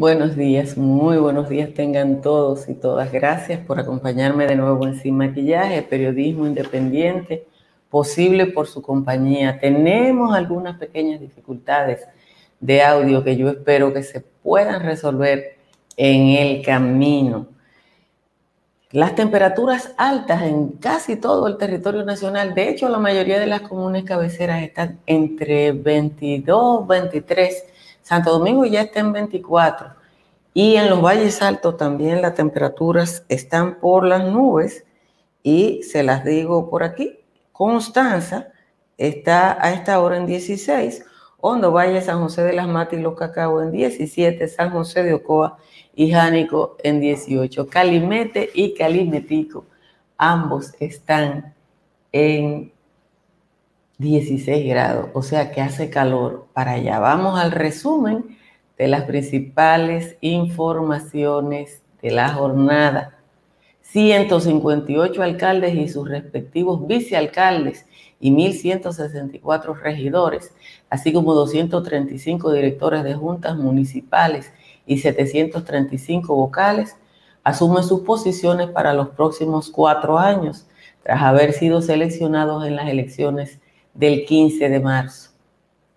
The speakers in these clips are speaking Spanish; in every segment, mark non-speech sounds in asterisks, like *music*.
Buenos días, muy buenos días tengan todos y todas. Gracias por acompañarme de nuevo en Sin Maquillaje, periodismo independiente, posible por su compañía. Tenemos algunas pequeñas dificultades de audio que yo espero que se puedan resolver en el camino. Las temperaturas altas en casi todo el territorio nacional, de hecho la mayoría de las comunes cabeceras están entre 22, 23, Santo Domingo ya está en 24 y en los valles altos también las temperaturas están por las nubes y se las digo por aquí, Constanza está a esta hora en 16, Hondo Valle, San José de las Matas y Los Cacao en 17, San José de Ocoa y Jánico en 18. Calimete y Calimetico, ambos están en 16 grados, o sea que hace calor para allá. Vamos al resumen de las principales informaciones de la jornada. 158 alcaldes y sus respectivos vicealcaldes y 1.164 regidores, así como 235 directores de juntas municipales y 735 vocales, asumen sus posiciones para los próximos cuatro años, tras haber sido seleccionados en las elecciones del 15 de marzo.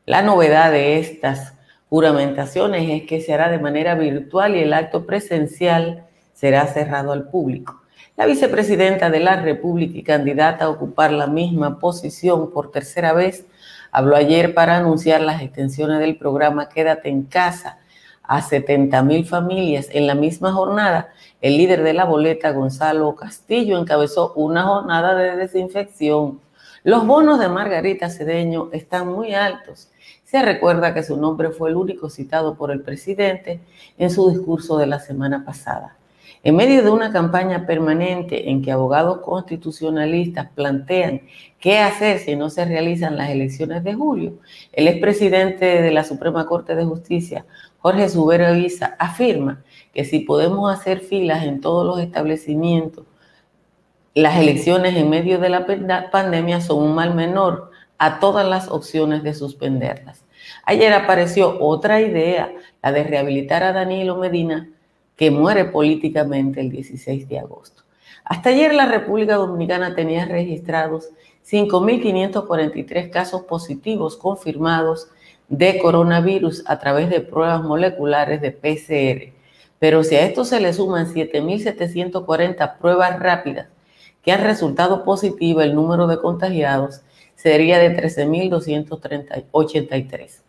La novedad de estas juramentaciones es que se hará de manera virtual y el acto presencial será cerrado al público. La vicepresidenta de la República y candidata a ocupar la misma posición por tercera vez habló ayer para anunciar las extensiones del programa Quédate en casa a 70 mil familias. En la misma jornada, el líder de la boleta, Gonzalo Castillo, encabezó una jornada de desinfección. Los bonos de Margarita Cedeño están muy altos. Se recuerda que su nombre fue el único citado por el presidente en su discurso de la semana pasada. En medio de una campaña permanente en que abogados constitucionalistas plantean qué hacer si no se realizan las elecciones de julio, el expresidente de la Suprema Corte de Justicia, Jorge Subero Isa, afirma que si podemos hacer filas en todos los establecimientos, las elecciones en medio de la pandemia son un mal menor a todas las opciones de suspenderlas. Ayer apareció otra idea, la de rehabilitar a Danilo Medina que muere políticamente el 16 de agosto. Hasta ayer la República Dominicana tenía registrados 5.543 casos positivos confirmados de coronavirus a través de pruebas moleculares de PCR. Pero si a esto se le suman 7.740 pruebas rápidas que han resultado positivo, el número de contagiados sería de 13.283.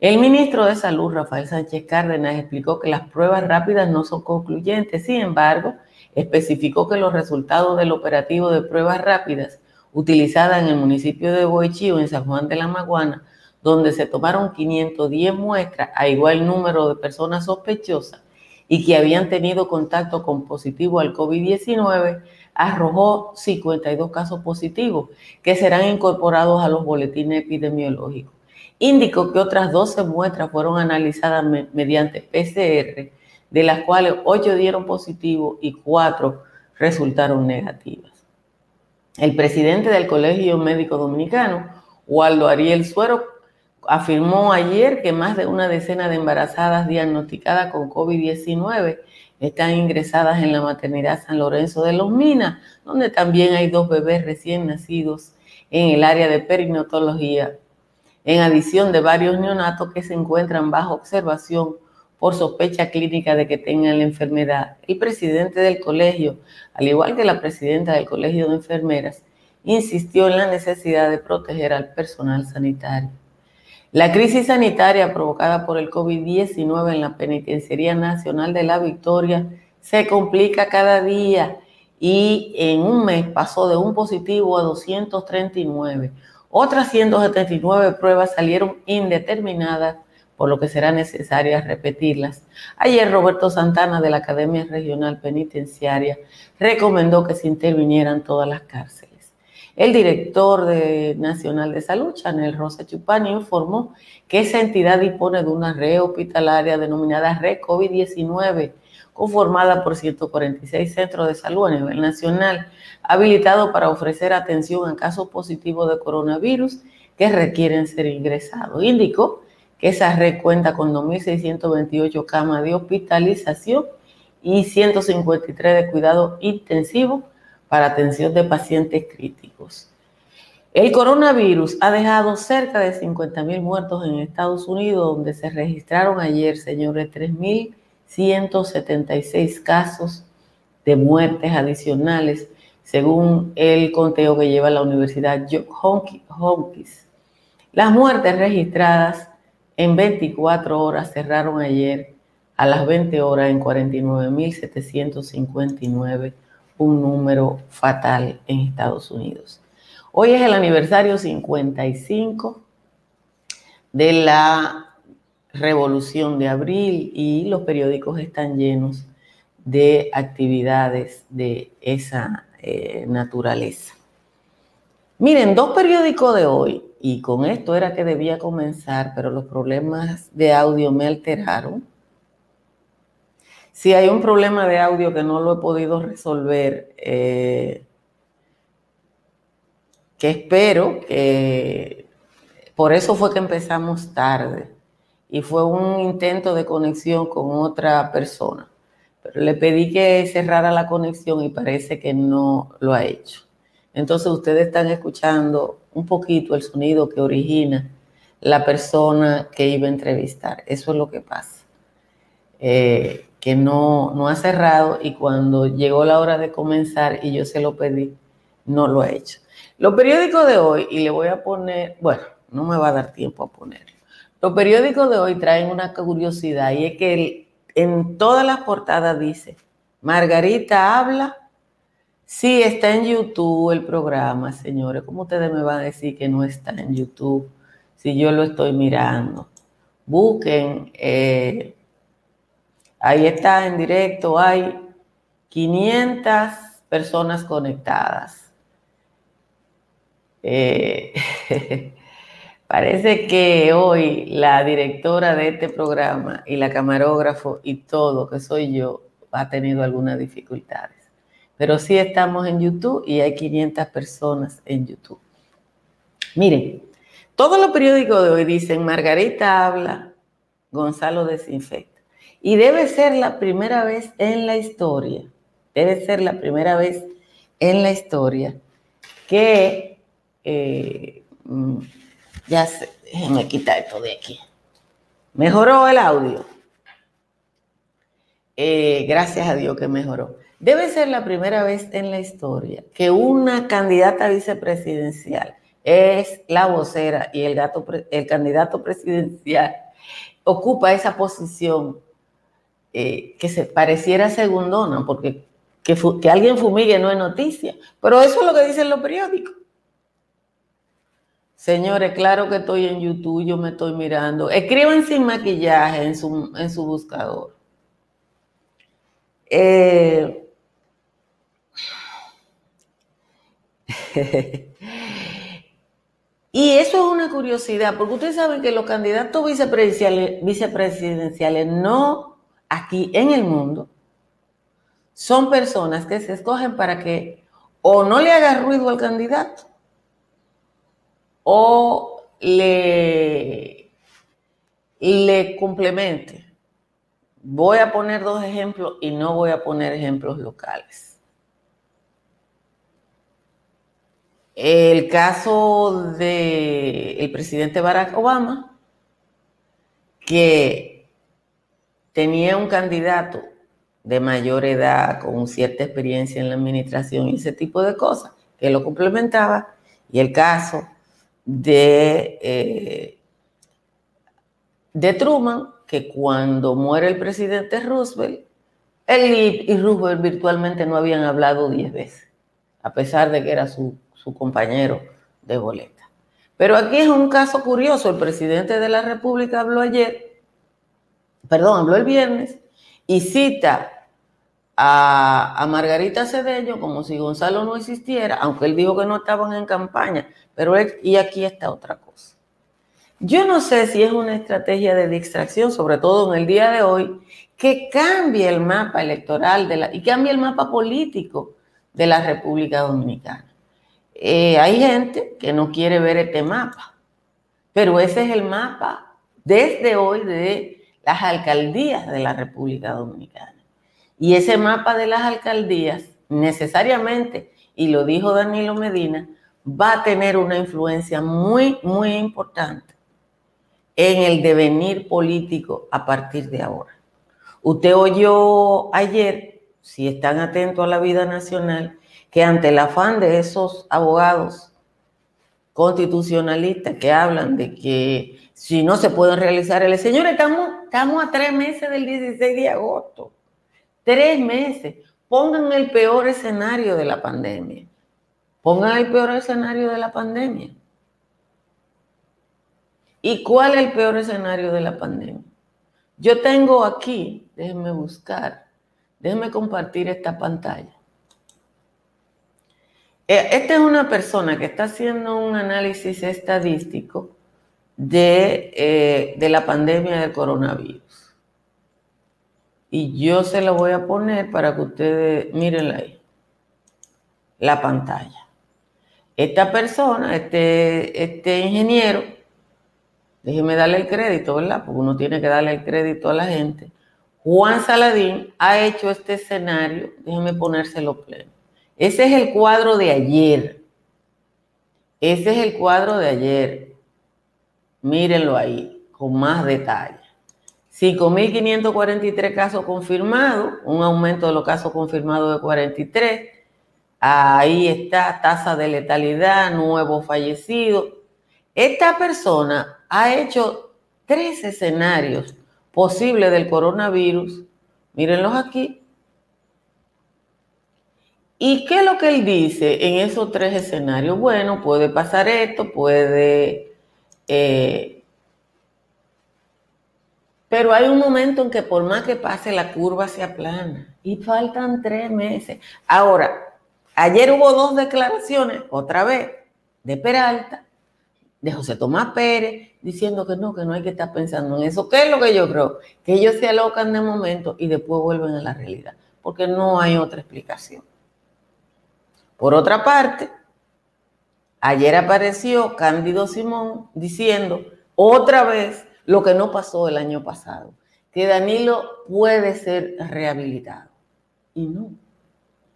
El ministro de Salud, Rafael Sánchez Cárdenas, explicó que las pruebas rápidas no son concluyentes. Sin embargo, especificó que los resultados del operativo de pruebas rápidas utilizada en el municipio de Boichío, en San Juan de la Maguana, donde se tomaron 510 muestras a igual número de personas sospechosas y que habían tenido contacto con positivo al COVID-19, arrojó 52 casos positivos que serán incorporados a los boletines epidemiológicos indicó que otras 12 muestras fueron analizadas mediante PCR, de las cuales 8 dieron positivo y 4 resultaron negativas. El presidente del Colegio Médico Dominicano, Waldo Ariel Suero, afirmó ayer que más de una decena de embarazadas diagnosticadas con COVID-19 están ingresadas en la maternidad San Lorenzo de los Minas, donde también hay dos bebés recién nacidos en el área de perinatología en adición de varios neonatos que se encuentran bajo observación por sospecha clínica de que tengan la enfermedad. El presidente del colegio, al igual que la presidenta del colegio de enfermeras, insistió en la necesidad de proteger al personal sanitario. La crisis sanitaria provocada por el COVID-19 en la Penitenciaría Nacional de la Victoria se complica cada día y en un mes pasó de un positivo a 239 otras 179 pruebas salieron indeterminadas, por lo que será necesario repetirlas. Ayer Roberto Santana de la Academia Regional Penitenciaria recomendó que se intervinieran todas las cárceles. El director de Nacional de Salud, Chanel Rosa Chupani, informó que esa entidad dispone de una red hospitalaria denominada Red COVID-19 conformada por 146 centros de salud a nivel nacional, habilitado para ofrecer atención a casos positivos de coronavirus que requieren ser ingresados. Indicó que esa red cuenta con 2.628 camas de hospitalización y 153 de cuidado intensivo para atención de pacientes críticos. El coronavirus ha dejado cerca de 50.000 muertos en Estados Unidos, donde se registraron ayer, señores, 3.176 casos de muertes adicionales, según el conteo que lleva la Universidad Hopkins. Las muertes registradas en 24 horas cerraron ayer a las 20 horas en 49.759, un número fatal en Estados Unidos. Hoy es el aniversario 55 de la Revolución de Abril y los periódicos están llenos de actividades de esa eh, naturaleza. Miren, dos periódicos de hoy, y con esto era que debía comenzar, pero los problemas de audio me alteraron. Si hay un problema de audio que no lo he podido resolver, eh, que espero que por eso fue que empezamos tarde y fue un intento de conexión con otra persona. Pero le pedí que cerrara la conexión y parece que no lo ha hecho. Entonces ustedes están escuchando un poquito el sonido que origina la persona que iba a entrevistar. Eso es lo que pasa. Eh, que no, no ha cerrado y cuando llegó la hora de comenzar y yo se lo pedí, no lo ha hecho. Los periódicos de hoy, y le voy a poner, bueno, no me va a dar tiempo a ponerlo. Los periódicos de hoy traen una curiosidad y es que en todas las portadas dice, Margarita habla, sí está en YouTube el programa, señores. ¿Cómo ustedes me van a decir que no está en YouTube si yo lo estoy mirando? Busquen, eh, ahí está en directo, hay 500 personas conectadas. Eh, *laughs* parece que hoy la directora de este programa y la camarógrafo y todo, que soy yo, ha tenido algunas dificultades. Pero sí estamos en YouTube y hay 500 personas en YouTube. Miren, todos los periódicos de hoy dicen Margarita habla, Gonzalo desinfecta. Y debe ser la primera vez en la historia, debe ser la primera vez en la historia que eh, mm, ya sé, déjenme quitar esto de aquí. Mejoró el audio. Eh, gracias a Dios que mejoró. Debe ser la primera vez en la historia que una candidata vicepresidencial es la vocera y el, gato, el candidato presidencial ocupa esa posición eh, que se pareciera segundona, porque que, que alguien fumigue no es noticia, pero eso es lo que dicen los periódicos. Señores, claro que estoy en YouTube, yo me estoy mirando. Escriban sin maquillaje en su, en su buscador. Eh, *laughs* y eso es una curiosidad, porque ustedes saben que los candidatos vicepresidenciales, vicepresidenciales no aquí en el mundo son personas que se escogen para que o no le haga ruido al candidato o le, le complemente. Voy a poner dos ejemplos y no voy a poner ejemplos locales. El caso del presidente Barack Obama, que tenía un candidato de mayor edad, con cierta experiencia en la administración y ese tipo de cosas, que lo complementaba, y el caso de, eh, de Truman, que cuando muere el presidente Roosevelt, él y, Roosevelt virtualmente no habían hablado diez veces, a pesar de que era su, su compañero de boleta. Pero aquí es un caso curioso, el presidente de la República habló ayer, perdón, habló el viernes, y cita a, Margarita Cedeño como si Gonzalo no existiera, aunque él dijo que no estaban en campaña, pero y aquí está otra cosa. Yo no sé si es una estrategia de distracción, sobre todo en el día de hoy, que cambie el mapa electoral de la, y cambie el mapa político de la República Dominicana. Eh, hay gente que no quiere ver este mapa, pero ese es el mapa desde hoy de las alcaldías de la República Dominicana. Y ese mapa de las alcaldías necesariamente, y lo dijo Danilo Medina, va a tener una influencia muy, muy importante en el devenir político a partir de ahora. Usted oyó ayer, si están atentos a la vida nacional, que ante el afán de esos abogados constitucionalistas que hablan de que si no se pueden realizar el señores, estamos, estamos a tres meses del 16 de agosto. Tres meses. Pongan el peor escenario de la pandemia. Pongan el peor escenario de la pandemia. ¿Y cuál es el peor escenario de la pandemia? Yo tengo aquí, déjenme buscar, déjenme compartir esta pantalla. Eh, esta es una persona que está haciendo un análisis estadístico de, eh, de la pandemia del coronavirus. Y yo se la voy a poner para que ustedes miren ahí, la pantalla. Esta persona, este, este ingeniero, déjeme darle el crédito, ¿verdad? Porque uno tiene que darle el crédito a la gente. Juan Saladín ha hecho este escenario, déjeme ponérselo pleno. Ese es el cuadro de ayer. Ese es el cuadro de ayer. Mírenlo ahí, con más detalle. 5.543 casos confirmados, un aumento de los casos confirmados de 43. Ahí está tasa de letalidad, nuevo fallecido. Esta persona ha hecho tres escenarios posibles del coronavirus. Mírenlos aquí. ¿Y qué es lo que él dice en esos tres escenarios? Bueno, puede pasar esto, puede eh, pero hay un momento en que por más que pase la curva se aplana y faltan tres meses. Ahora, ayer hubo dos declaraciones, otra vez, de Peralta, de José Tomás Pérez, diciendo que no, que no hay que estar pensando en eso. ¿Qué es lo que yo creo? Que ellos se alocan de momento y después vuelven a la realidad, porque no hay otra explicación. Por otra parte, ayer apareció Cándido Simón diciendo otra vez lo que no pasó el año pasado, que Danilo puede ser rehabilitado. Y no,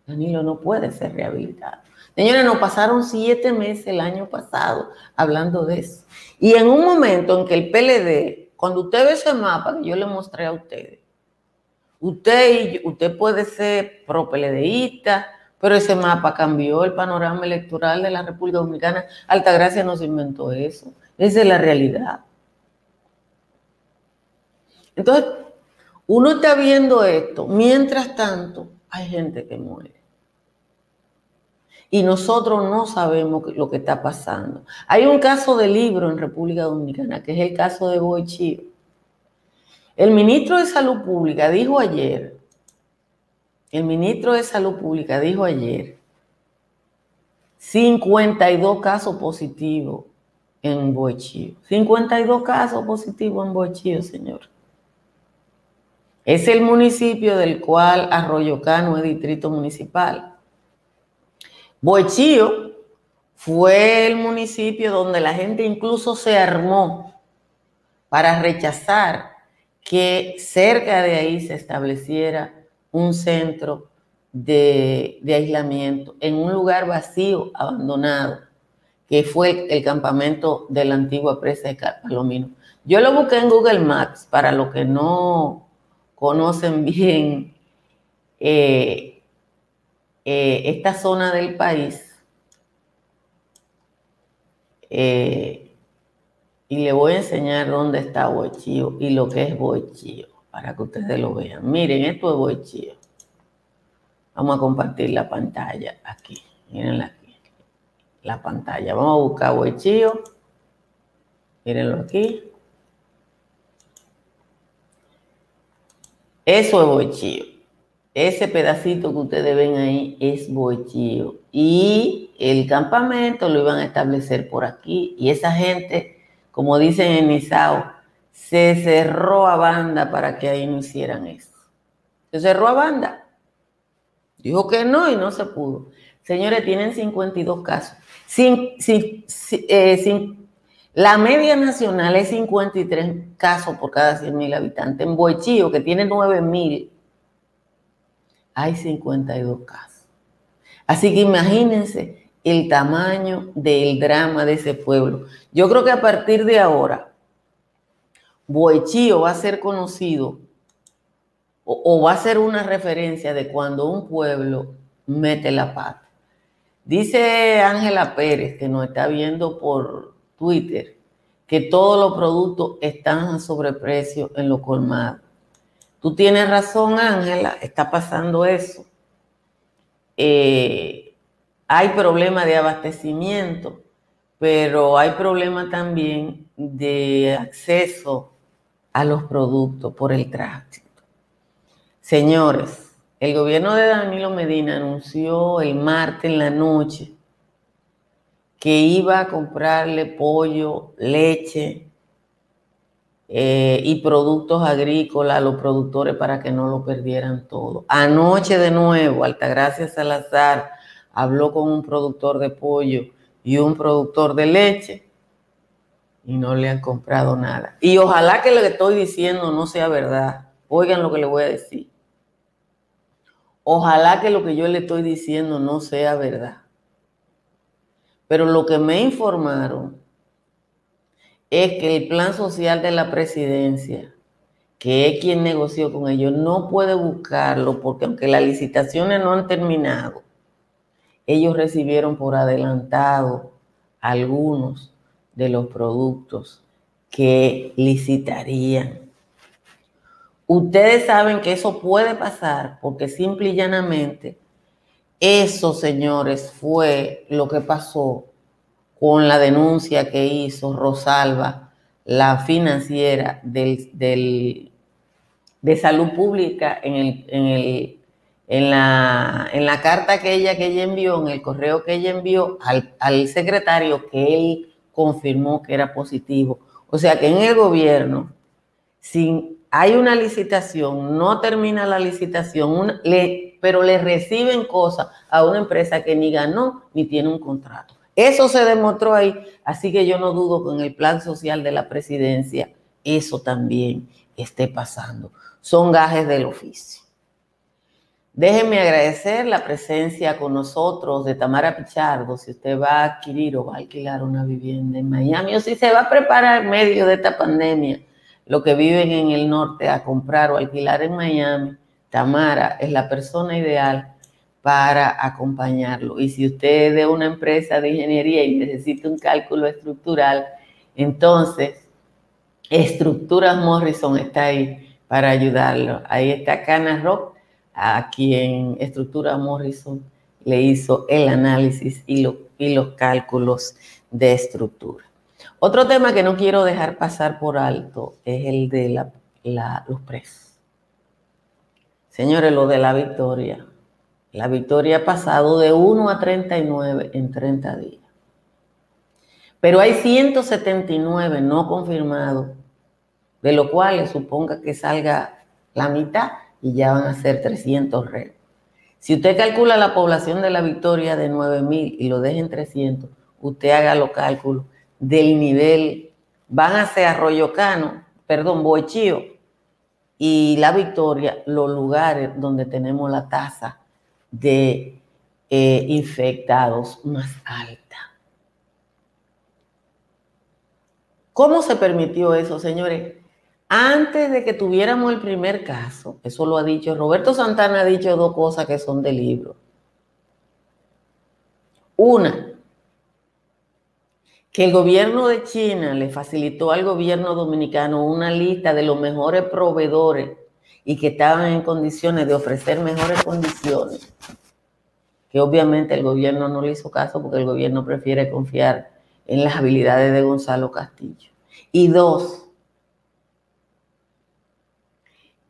Danilo no puede ser rehabilitado. Señores, nos pasaron siete meses el año pasado hablando de eso. Y en un momento en que el PLD, cuando usted ve ese mapa que yo le mostré a ustedes, usted, usted puede ser pro-PLDista, pero ese mapa cambió el panorama electoral de la República Dominicana. Altagracia nos inventó eso. Esa es la realidad. Entonces, uno está viendo esto, mientras tanto, hay gente que muere. Y nosotros no sabemos lo que está pasando. Hay un caso de libro en República Dominicana, que es el caso de Boichío. El ministro de Salud Pública dijo ayer, el ministro de Salud Pública dijo ayer, 52 casos positivos en Boichío. 52 casos positivos en Boichío, señor. Es el municipio del cual Arroyo Cano es distrito municipal. Boechío fue el municipio donde la gente incluso se armó para rechazar que cerca de ahí se estableciera un centro de, aislamiento en un lugar vacío, abandonado, que fue el, campamento de la antigua presa de Palomino. Yo lo busqué en Google Maps para lo que no conocen *laughs* bien eh, eh, esta zona del país. Eh, y le voy a enseñar dónde está Boichío y lo que es Boichío, para que ustedes lo vean. Miren, esto es Boichío. Vamos a compartir la pantalla aquí. Miren aquí. La pantalla. Vamos a buscar Boichío. Mírenlo aquí. Eso es bochío. Ese pedacito que ustedes ven ahí es bochío. Y el campamento lo iban a establecer por aquí. Y esa gente, como dicen en Isao, se cerró a banda para que ahí no hicieran eso. Se cerró a banda. Dijo que no y no se pudo. Señores, tienen 52 casos. Sin, sin, eh, sin La media nacional es 53 casos por cada 100.000 habitantes. En Boichío, que tiene 9.000, hay 52 casos. Así que imagínense el tamaño del drama de ese pueblo. Yo creo que a partir de ahora, Boichío va a ser conocido o, va a ser una referencia de cuando un pueblo mete la pata. Dice Ángela Pérez, que nos está viendo por Twitter, que todos los productos están a sobreprecio en lo colmado. Tú tienes razón, Ángela, está pasando eso. Eh, hay problemas de abastecimiento, pero hay problemas también de acceso a los productos por el tránsito. Señores, el gobierno de Danilo Medina anunció el martes en la noche que iba a comprarle pollo, leche eh, y productos agrícolas a los productores para que no lo perdieran todo. Anoche de nuevo, Altagracia Salazar habló con un productor de pollo y un productor de leche y no le han comprado nada. Y ojalá que lo que estoy diciendo no sea verdad. Oigan lo que le voy a decir. Ojalá que lo que yo le estoy diciendo no sea verdad. Pero lo que me informaron es que el plan social de la presidencia, que es quien negoció con ellos, no puede buscarlo porque aunque las licitaciones no han terminado, ellos recibieron por adelantado algunos de los productos que licitarían. Ustedes saben que eso puede pasar porque simple y llanamente eso, señores, fue lo que pasó con la denuncia que hizo Rosalba, la financiera del, de salud pública en, el, en, el, en, la, en, la, carta que ella, que ella envió, en el correo que ella envió al, al secretario que él confirmó que era positivo. O sea que en el gobierno, sin hay una licitación, no termina la licitación, pero le reciben cosas a una empresa que ni ganó ni tiene un contrato. Eso se demostró ahí, así que yo no dudo que en el plan social de la presidencia eso también esté pasando. Son gajes del oficio. Déjenme agradecer la presencia con nosotros de Tamara Pichardo, si usted va a adquirir o va a alquilar una vivienda en Miami o si se va a preparar en medio de esta pandemia los que viven en el norte a comprar o alquilar en Miami, Tamara es la persona ideal para acompañarlo. Y si usted es de una empresa de ingeniería y necesita un cálculo estructural, entonces Estructuras Morrison está ahí para ayudarlo. Ahí está Cana Rock, a quien Estructuras Morrison le hizo el análisis y, los cálculos de estructura. Otro tema que no quiero dejar pasar por alto es el de los precios. Señores, lo de la victoria. La victoria ha pasado de 1 a 39 en 30 días. Pero hay 179 no confirmados, de lo cual suponga que salga la mitad y ya van a ser 300 reos. Si usted calcula la población de la victoria de 9.000 y lo deja en 300, usted haga los cálculos del nivel, van a ser Arroyo Cano, perdón, Boichío y La Victoria, los lugares donde tenemos la tasa de eh, infectados más alta. ¿Cómo se permitió eso, señores? Antes de que tuviéramos el primer caso, eso lo ha dicho Roberto Santana, ha dicho dos cosas que son de libro. Una, que el gobierno de China le facilitó al gobierno dominicano una lista de los mejores proveedores y que estaban en condiciones de ofrecer mejores condiciones, que obviamente el gobierno no le hizo caso porque el gobierno prefiere confiar en las habilidades de Gonzalo Castillo. Y dos,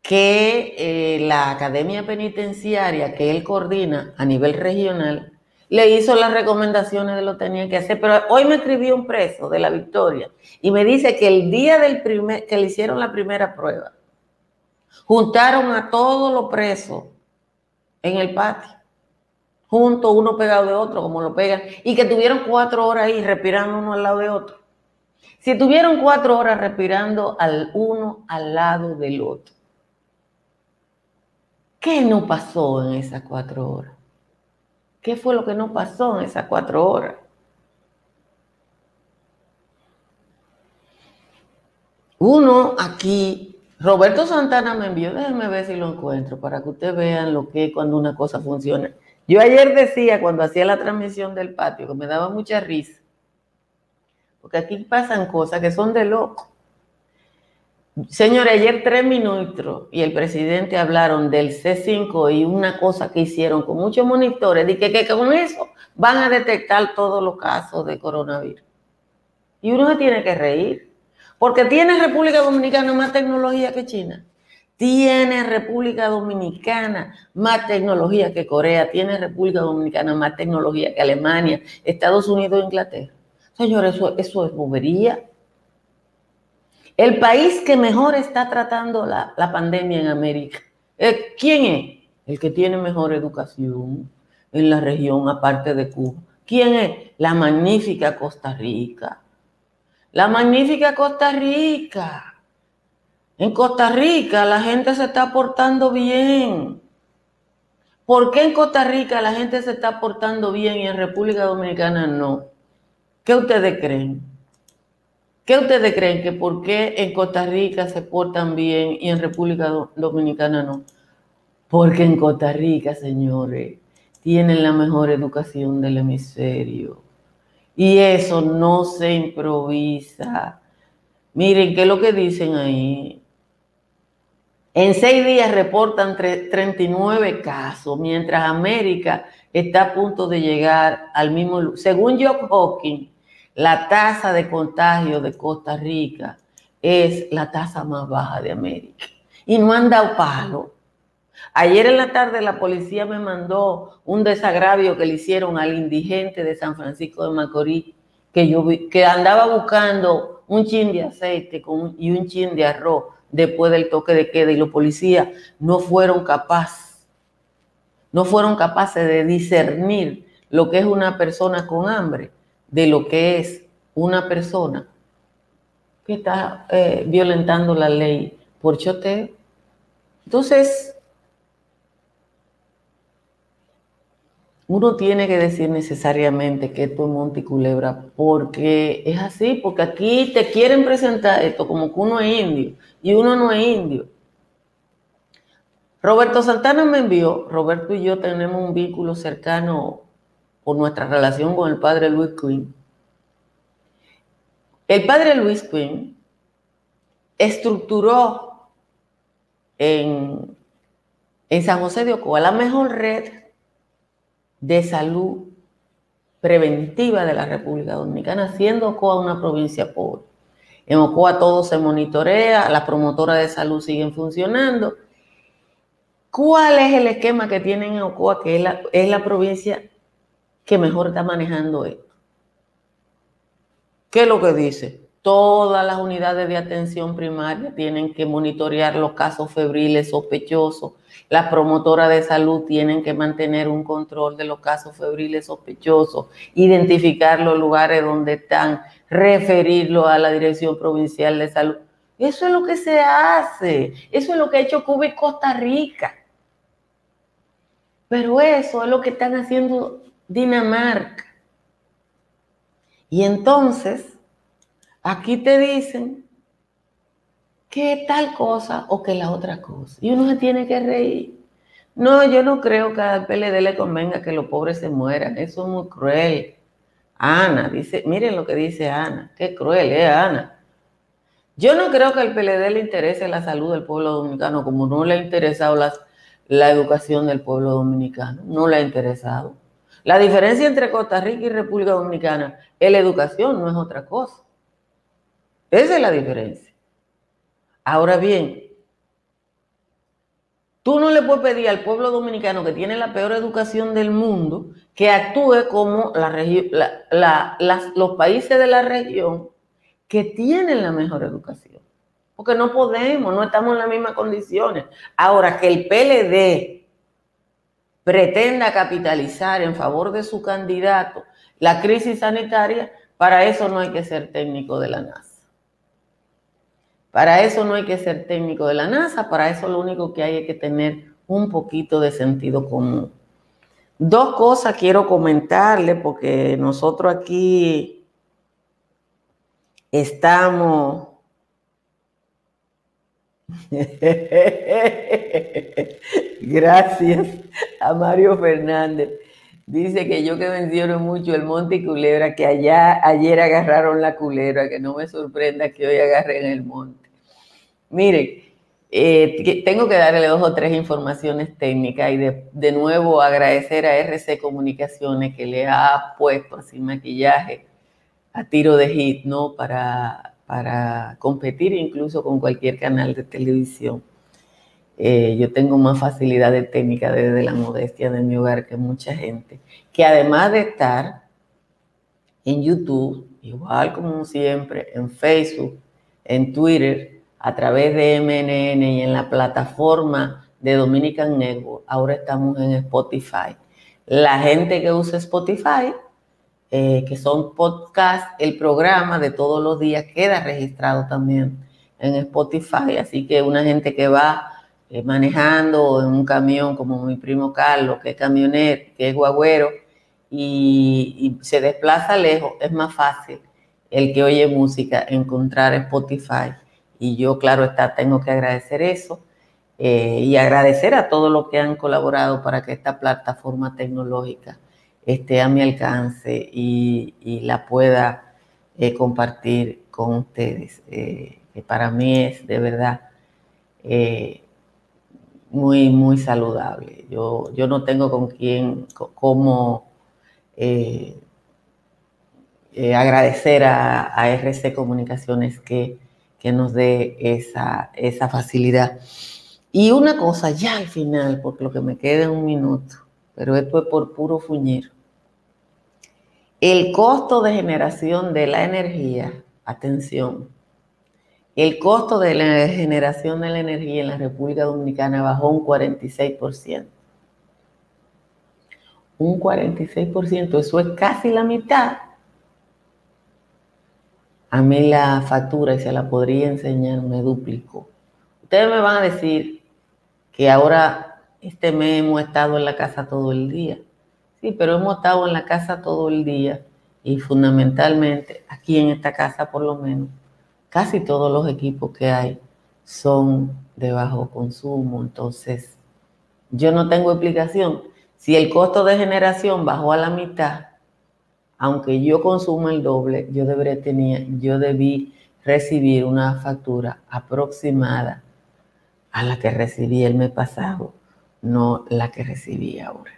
que eh, la Academia Penitenciaria que él coordina a nivel regional le hizo las recomendaciones de lo que tenía que hacer. Pero hoy me escribió un preso de la Victoria y me dice que el día del primer, que le hicieron la primera prueba, juntaron a todos los presos en el patio, juntos, uno pegado de otro, como lo pegan, y que tuvieron cuatro horas ahí respirando uno al lado de otro. Si estuvieron cuatro horas respirando al uno al lado del otro, ¿qué no pasó en esas cuatro horas? ¿Qué fue lo que no pasó en esas cuatro horas? Uno aquí, Roberto Santana me envió, déjenme ver si lo encuentro para que ustedes vean lo que es cuando una cosa funciona. Yo ayer decía, cuando hacía la transmisión del patio, que me daba mucha risa, porque aquí pasan cosas que son de loco. Señores, ayer tres minutos y el presidente hablaron del C5 y una cosa que hicieron con muchos monitores, de que, que con eso van a detectar todos los casos de coronavirus. Y uno se tiene que reír. Porque tiene República Dominicana más tecnología que China. Tiene República Dominicana más tecnología que Corea. Tiene República Dominicana más tecnología que Alemania, Estados Unidos e Inglaterra. Señores, eso, eso es bobería. El país que mejor está tratando la, pandemia en América. Eh, ¿Quién es? El que tiene mejor educación en la región, aparte de Cuba. ¿Quién es? La magnífica Costa Rica. La magnífica Costa Rica. En Costa Rica la gente se está portando bien. ¿Por qué en Costa Rica la gente se está portando bien y en República Dominicana no? ¿Qué ustedes creen? ¿Qué ustedes creen que por qué en Costa Rica se portan bien y en República Dominicana no? Porque en Costa Rica, señores, tienen la mejor educación del hemisferio. Y eso no se improvisa. Miren, ¿qué es lo que dicen ahí? En seis días reportan 39 casos, mientras América está a punto de llegar al mismo... Según Jock Hawking, la tasa de contagio de Costa Rica es la tasa más baja de América. Y no han dado palo. Ayer en la tarde la policía me mandó un desagravio que le hicieron al indigente de San Francisco de Macorís, que yo que andaba buscando un chin de aceite y un chin de arroz después del toque de queda y los policías no fueron capaces, no fueron capaces de discernir lo que es una persona con hambre de lo que es una persona que está eh, violentando la ley por choteo. Entonces, uno tiene que decir necesariamente que esto es Monticulebra, porque es así, porque aquí te quieren presentar esto como que uno es indio y uno no es indio. Roberto Santana me envió, Roberto y yo tenemos un vínculo cercano por nuestra relación con el padre Luis Quinn. El padre Luis Quinn estructuró en, San José de Ocoa la mejor red de salud preventiva de la República Dominicana, siendo Ocoa una provincia pobre. En Ocoa todo se monitorea, las promotoras de salud siguen funcionando. ¿Cuál es el esquema que tienen en Ocoa, que es la provincia que mejor está manejando esto? ¿Qué es lo que dice? Todas las unidades de atención primaria tienen que monitorear los casos febriles sospechosos. Las promotoras de salud tienen que mantener un control de los casos febriles sospechosos, identificar los lugares donde están, referirlo a la Dirección Provincial de Salud. Eso es lo que se hace. Eso es lo que ha hecho Cuba y Costa Rica. Pero eso es lo que están haciendo Dinamarca. Y entonces, aquí te dicen que tal cosa o que la otra cosa. Y uno se tiene que reír. No, yo no creo que al PLD le convenga que los pobres se mueran. Eso es muy cruel. Ana, dice, miren lo que dice Ana. Qué cruel, ¿eh, Ana? Yo no creo que al PLD le interese la salud del pueblo dominicano, como no le ha interesado la educación del pueblo dominicano. No le ha interesado. La diferencia entre Costa Rica y República Dominicana es la educación, no es otra cosa. Esa es la diferencia. Ahora bien, tú no le puedes pedir al pueblo dominicano que tiene la peor educación del mundo que actúe como los países de la región que tienen la mejor educación. Porque no podemos, no estamos en las mismas condiciones. Ahora, que el PLD pretenda capitalizar en favor de su candidato la crisis sanitaria, Para eso no hay que ser técnico de la NASA. Para eso no hay que ser técnico de la NASA, para eso lo único que hay es que tener un poquito de sentido común. Dos cosas quiero comentarle porque nosotros aquí estamos... *laughs* *laughs* *laughs* Gracias a Mario Fernández. Dice que yo que menciono mucho el monte y culebra, que allá ayer agarraron la culebra, que no me sorprenda que hoy agarren el monte. Miren, eh, tengo que darle dos o tres informaciones técnicas y de, nuevo agradecer a RC Comunicaciones que le ha puesto así maquillaje a tiro de hit, ¿no? Para, para competir incluso con cualquier canal de televisión. Eh, yo tengo más facilidad de técnica desde la modestia de mi hogar que mucha gente, que además de estar en YouTube, igual como siempre, en Facebook, en Twitter, a través de MNN y en la plataforma de Dominican Network. Ahora estamos en Spotify. La gente que usa Spotify, eh, que son podcasts, el programa de todos los días queda registrado también en Spotify. Así que una gente que va eh, manejando en un camión, como mi primo Carlos, que es camionero, que es guagüero, y, se desplaza lejos, es más fácil el que oye música encontrar Spotify. Y yo, claro está, tengo que agradecer eso eh, y agradecer a todos los que han colaborado para que esta plataforma tecnológica esté a mi alcance y, la pueda eh, compartir con ustedes, que para mí es de verdad muy, muy saludable. Yo, yo no tengo con quién, cómo agradecer a, RC Comunicaciones que que nos dé esa, esa facilidad. Y una cosa ya al final, porque lo que me queda es un minuto, pero esto es por puro fuñir. El costo de generación de la energía, atención, el costo de la generación de la energía en la República Dominicana bajó un 46%. Un 46%, eso es casi la mitad a mí la factura, y se la podría enseñar, me duplicó. Ustedes me van a decir que ahora este mes hemos estado en la casa todo el día. Sí, pero hemos estado en la casa todo el día y fundamentalmente aquí en esta casa por lo menos, casi todos los equipos que hay son de bajo consumo. Entonces, yo no tengo explicación. Si el costo de generación bajó a la mitad, aunque yo consumo el doble, yo, yo debí recibir una factura aproximada a la que recibí el mes pasado, no la que recibí ahora.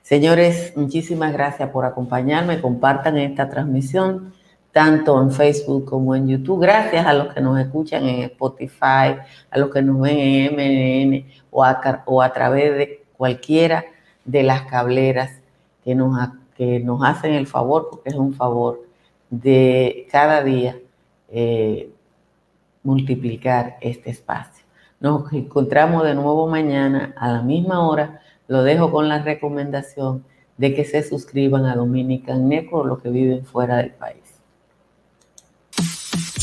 Señores, muchísimas gracias por acompañarme. Compartan esta transmisión tanto en Facebook como en YouTube. Gracias a los que nos escuchan en Spotify, a los que nos ven en MNN o a, través de cualquiera de las cableras que nos que nos hacen el favor, porque es un favor, de cada día eh, multiplicar este espacio. Nos encontramos de nuevo mañana a la misma hora. Lo dejo con la recomendación de que se suscriban a Dominican Network, los que viven fuera del país.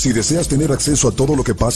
Si deseas tener acceso a todo lo que pasa,